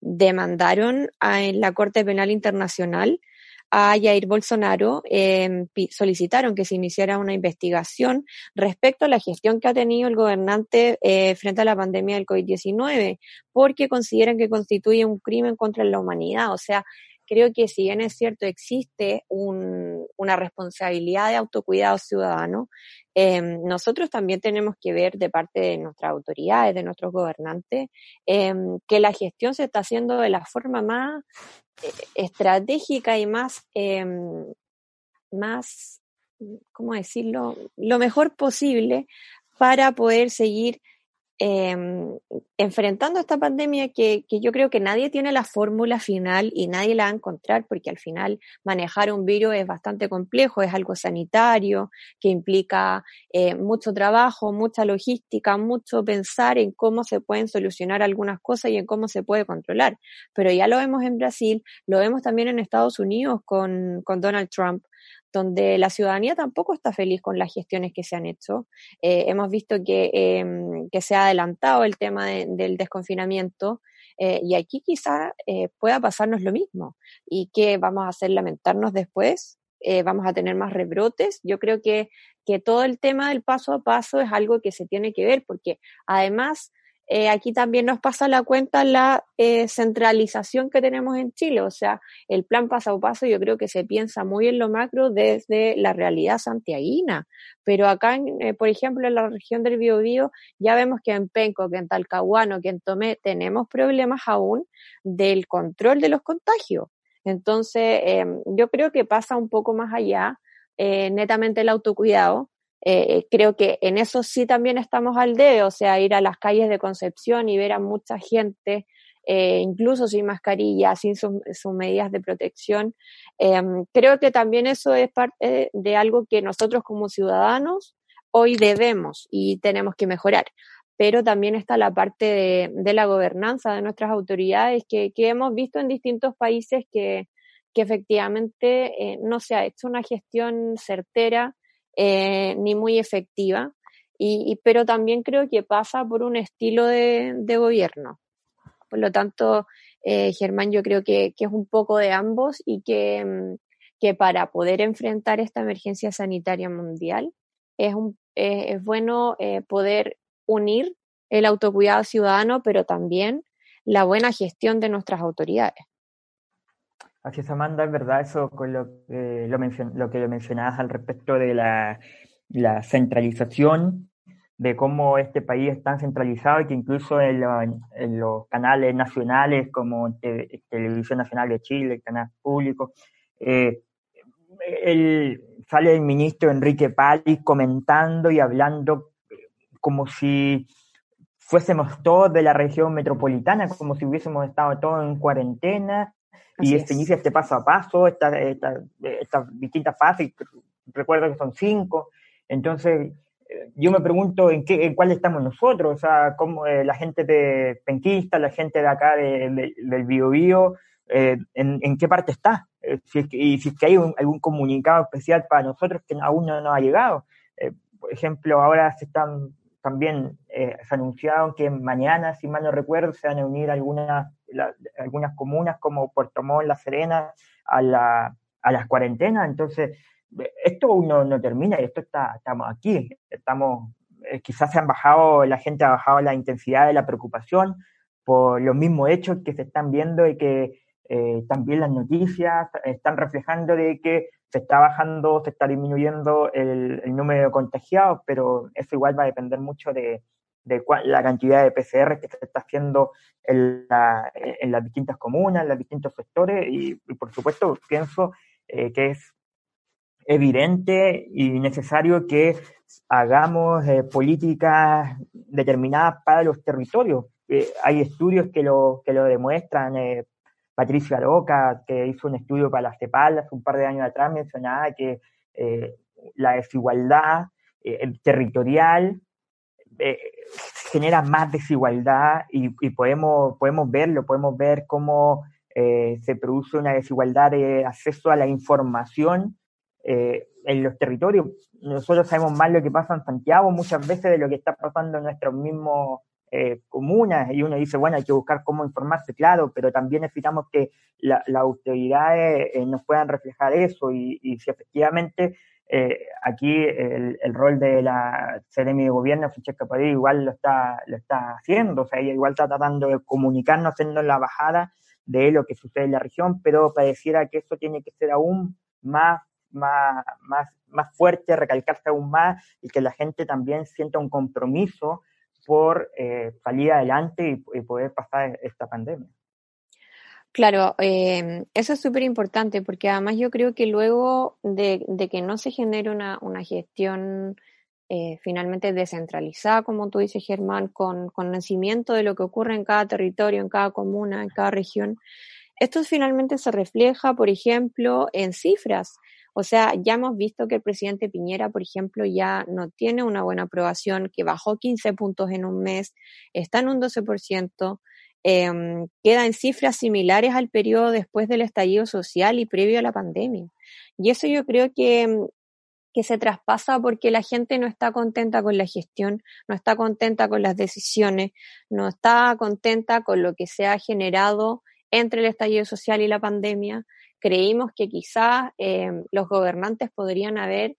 demandaron a, en la Corte Penal Internacional a Jair Bolsonaro eh, solicitaron que se iniciara una investigación respecto a la gestión que ha tenido el gobernante eh, frente a la pandemia del COVID-19, porque consideran que constituye un crimen contra la humanidad. O sea, creo que si bien es cierto existe un, una responsabilidad de autocuidado ciudadano, eh, nosotros también tenemos que ver de parte de nuestras autoridades, de nuestros gobernantes, eh, que la gestión se está haciendo de la forma más eh, estratégica y más, eh, más, ¿cómo decirlo?, lo mejor posible para poder seguir enfrentando esta pandemia que, que, yo creo que nadie tiene la fórmula final y nadie la va a encontrar porque al final manejar un virus es bastante complejo, es algo sanitario que implica eh, mucho trabajo, mucha logística, mucho pensar en cómo se pueden solucionar algunas cosas y en cómo se puede controlar. Pero ya lo vemos en Brasil, lo vemos también en Estados Unidos con, con Donald Trump donde la ciudadanía tampoco está feliz con las gestiones que se han hecho. Eh, hemos visto que, eh, que, se ha adelantado el tema de, del desconfinamiento eh, y aquí quizá eh, pueda pasarnos lo mismo y que vamos a hacer lamentarnos después, eh, vamos a tener más rebrotes. Yo creo que, que todo el tema del paso a paso es algo que se tiene que ver porque además eh, aquí también nos pasa la cuenta la eh, centralización que tenemos en Chile, o sea, el plan paso a paso yo creo que se piensa muy en lo macro desde la realidad santiaguina, pero acá, en, eh, por ejemplo, en la región del Biobío, ya vemos que en Penco, que en Talcahuano, que en Tomé, tenemos problemas aún del control de los contagios. Entonces, em, yo creo que pasa un poco más allá, netamente el autocuidado, eh, creo que en eso sí también estamos al debe, o sea, ir a las calles de Concepción y ver a mucha gente, eh, incluso sin mascarilla, sin sus, medidas de protección. Eh, creo que también eso es parte de algo que nosotros como ciudadanos hoy debemos y tenemos que mejorar. Pero también está la parte de, de la gobernanza de nuestras autoridades que, que, hemos visto en distintos países que, que efectivamente eh, no se ha hecho una gestión certera eh, ni muy efectiva, y, pero también creo que pasa por un estilo de, gobierno. Por lo tanto, eh, Germán, yo creo que, que, es un poco de ambos y que, mm, que para poder enfrentar esta emergencia sanitaria mundial es, eh, es bueno poder unir el autocuidado ciudadano, pero también la buena gestión de nuestras autoridades. Así es, Amanda, es verdad eso con lo, eh, lo, mencion lo que mencionabas al respecto de la, la, centralización, de cómo este país es tan centralizado y que incluso en, lo, en los canales nacionales como Te Televisión Nacional de Chile, el canal público, eh, el, sale el ministro Enrique Pali comentando y hablando como si fuésemos todos de la región metropolitana, como si hubiésemos estado todos en cuarentena, Así y se inicia este paso a paso, estas esta, esta distintas fases, recuerdo que son cinco, entonces yo me pregunto en qué en cuál estamos nosotros, o sea, cómo eh, la gente de Penquista, la gente de acá de, de, del Biobío, eh, en, en, qué parte está, eh, si es que, y si es que hay un, algún comunicado especial para nosotros que aún no nos ha llegado. Eh, por ejemplo, ahora se están también eh, se anunciaron que mañana, si mal no recuerdo, se van a unir algunas, la, algunas comunas como Puerto Montt, La Serena, a, la, a las cuarentenas. Entonces, esto aún no, no termina y esto está, estamos aquí. Estamos, eh, quizás se han bajado, la gente ha bajado la intensidad de la preocupación por los mismos hechos que se están viendo y que eh, también las noticias están reflejando de que se está bajando, se está disminuyendo el, el, número de contagiados, pero eso igual va a depender mucho de, de cuál, la cantidad de PCR que se está haciendo en, la, las distintas comunas, en los distintos sectores, y, por supuesto pienso eh, que es evidente y necesario que hagamos eh, políticas determinadas para los territorios, hay estudios que lo, que lo demuestran. Patricia Loca, que hizo un estudio para las CEPAL hace un par de años atrás, mencionaba que la desigualdad territorial genera más desigualdad y, podemos, podemos verlo, podemos ver cómo eh, se produce una desigualdad de acceso a la información eh, en los territorios. Nosotros sabemos más lo que pasa en Santiago muchas veces de lo que está pasando en nuestros mismos eh, comunas y uno dice, bueno, hay que buscar cómo informarse, claro, pero también necesitamos que las autoridades nos puedan reflejar eso y, y si efectivamente eh, aquí el, rol de la CDM de gobierno, Francesca Padilla, igual lo está, lo está haciendo, o sea, ella igual está tratando de comunicarnos, haciendo la bajada de lo que sucede en la región, pero pareciera que eso tiene que ser aún más, más, más, más fuerte, recalcarse aún más y que la gente también sienta un compromiso por eh, salir adelante y poder pasar esta pandemia. Claro, eh, eso es súper importante porque además yo creo que luego de, que no se genere una, gestión eh, finalmente descentralizada, como tú dices, Germán, con conocimiento de lo que ocurre en cada territorio, en cada comuna, en cada región, esto finalmente se refleja, por ejemplo, en cifras. O sea, ya hemos visto que el presidente Piñera, por ejemplo, ya no tiene una buena aprobación, que bajó 15 puntos en un mes, está en un 12%, eh, queda en cifras similares al periodo después del estallido social y previo a la pandemia. Y eso yo creo que, em, que se traspasa porque la gente no está contenta con la gestión, no está contenta con las decisiones, no está contenta con lo que se ha generado entre el estallido social y la pandemia. Creímos que quizás em, los gobernantes podrían haber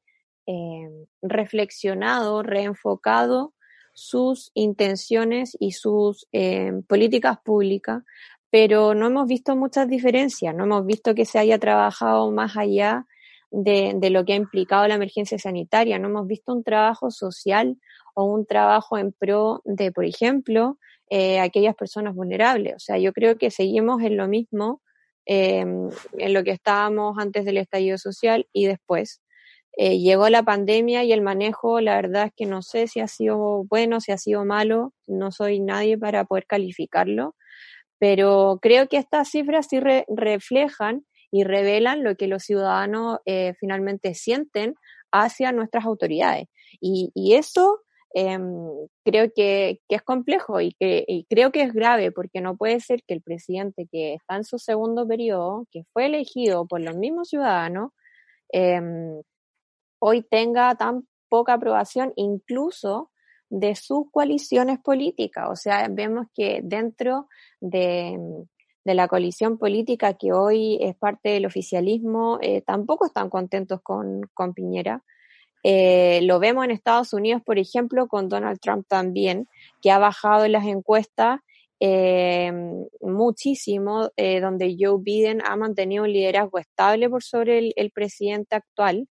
reflexionado, reenfocado sus intenciones y sus eh, políticas públicas, pero no hemos visto muchas diferencias, no hemos visto que se haya trabajado más allá de, lo que ha implicado la emergencia sanitaria, no hemos visto un trabajo social o un trabajo en pro de, por ejemplo, eh, aquellas personas vulnerables. O sea, yo creo que seguimos en lo mismo, eh, en lo que estábamos antes del estallido social y después. Eh, llegó la pandemia y el manejo, la verdad es que no sé si ha sido bueno, si ha sido malo, no soy nadie para poder calificarlo, pero creo que estas cifras sí reflejan y revelan lo que los ciudadanos eh, finalmente sienten hacia nuestras autoridades. Y, eso em, creo que, es complejo y, que, y creo que es grave porque no puede ser que el presidente que está en su segundo periodo, que fue elegido por los mismos ciudadanos, em, hoy tenga tan poca aprobación incluso de sus coaliciones políticas. O sea, vemos que dentro de, la coalición política que hoy es parte del oficialismo, eh, tampoco están contentos con, Piñera. Eh, lo vemos en Estados Unidos, por ejemplo, con Donald Trump también, que ha bajado en las encuestas eh, muchísimo, donde Joe Biden ha mantenido un liderazgo estable por sobre el presidente actual.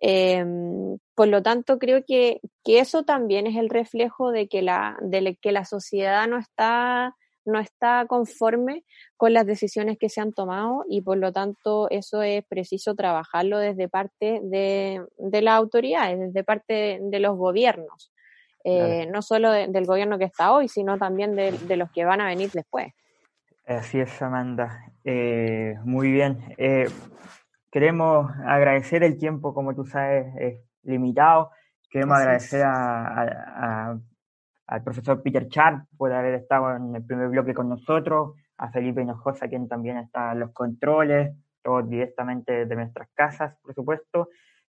Em, por lo tanto, creo que, que, eso también es el reflejo de que la, de que la sociedad no está, no está conforme con las decisiones que se han tomado y por lo tanto eso es preciso trabajarlo desde parte de, de las autoridades, desde parte de, los gobiernos. Eh, no solo del gobierno que está hoy, sino también de, de, los que van a venir después. Así es, Amanda. Eh, muy bien. Eh, Queremos agradecer el tiempo, como tú sabes, es limitado. Queremos agradecer al profesor Peter Char por haber estado en el primer bloque con nosotros, a Felipe Hinojosa, quien también está en los controles, todos directamente de nuestras casas, por supuesto.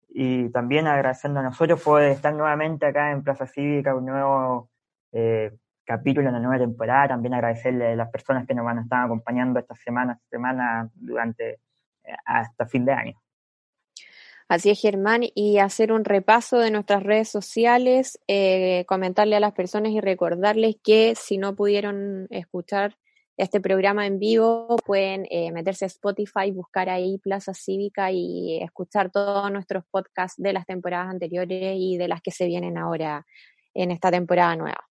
Y también agradeciendo a nosotros por estar nuevamente acá en Plaza Cívica, un nuevo eh, capítulo en la nueva temporada. También agradecerle a las personas que nos van a estar acompañando esta semana, semana durante hasta fin de año. Así es, Germán, y hacer un repaso de nuestras redes sociales, eh, comentarle a las personas y recordarles que si no pudieron escuchar este programa en vivo, pueden eh, meterse a Spotify, buscar ahí Plaza Cívica y escuchar todos nuestros podcasts de las temporadas anteriores y de las que se vienen ahora en esta temporada nueva.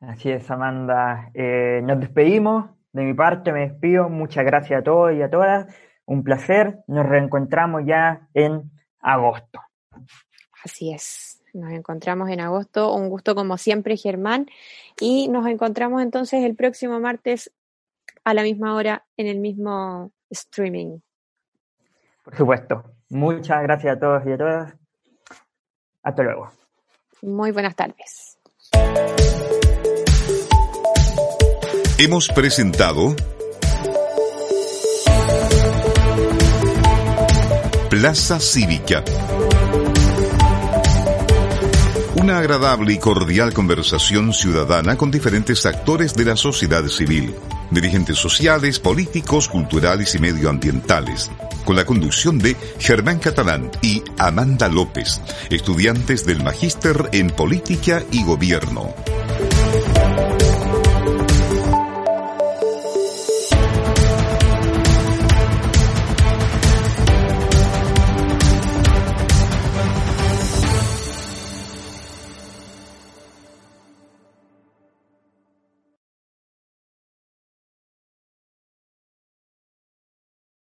Así es, Amanda. Eh, nos despedimos. De mi parte, me despido. Muchas gracias a todos y a todas. Un placer, nos reencontramos ya en agosto. Así es. Nos encontramos en agosto. Un gusto como siempre, Germán. Y nos encontramos entonces el próximo martes a la misma hora en el mismo streaming. Por supuesto. Muchas gracias a todos y a todas. Hasta luego. Muy buenas tardes. Hemos presentado Plaza Cívica. Una agradable y cordial conversación ciudadana con diferentes actores de la sociedad civil, dirigentes sociales, políticos, culturales y medioambientales, con la conducción de Germán Catalán y Amanda López, estudiantes del Magíster en Política y Gobierno.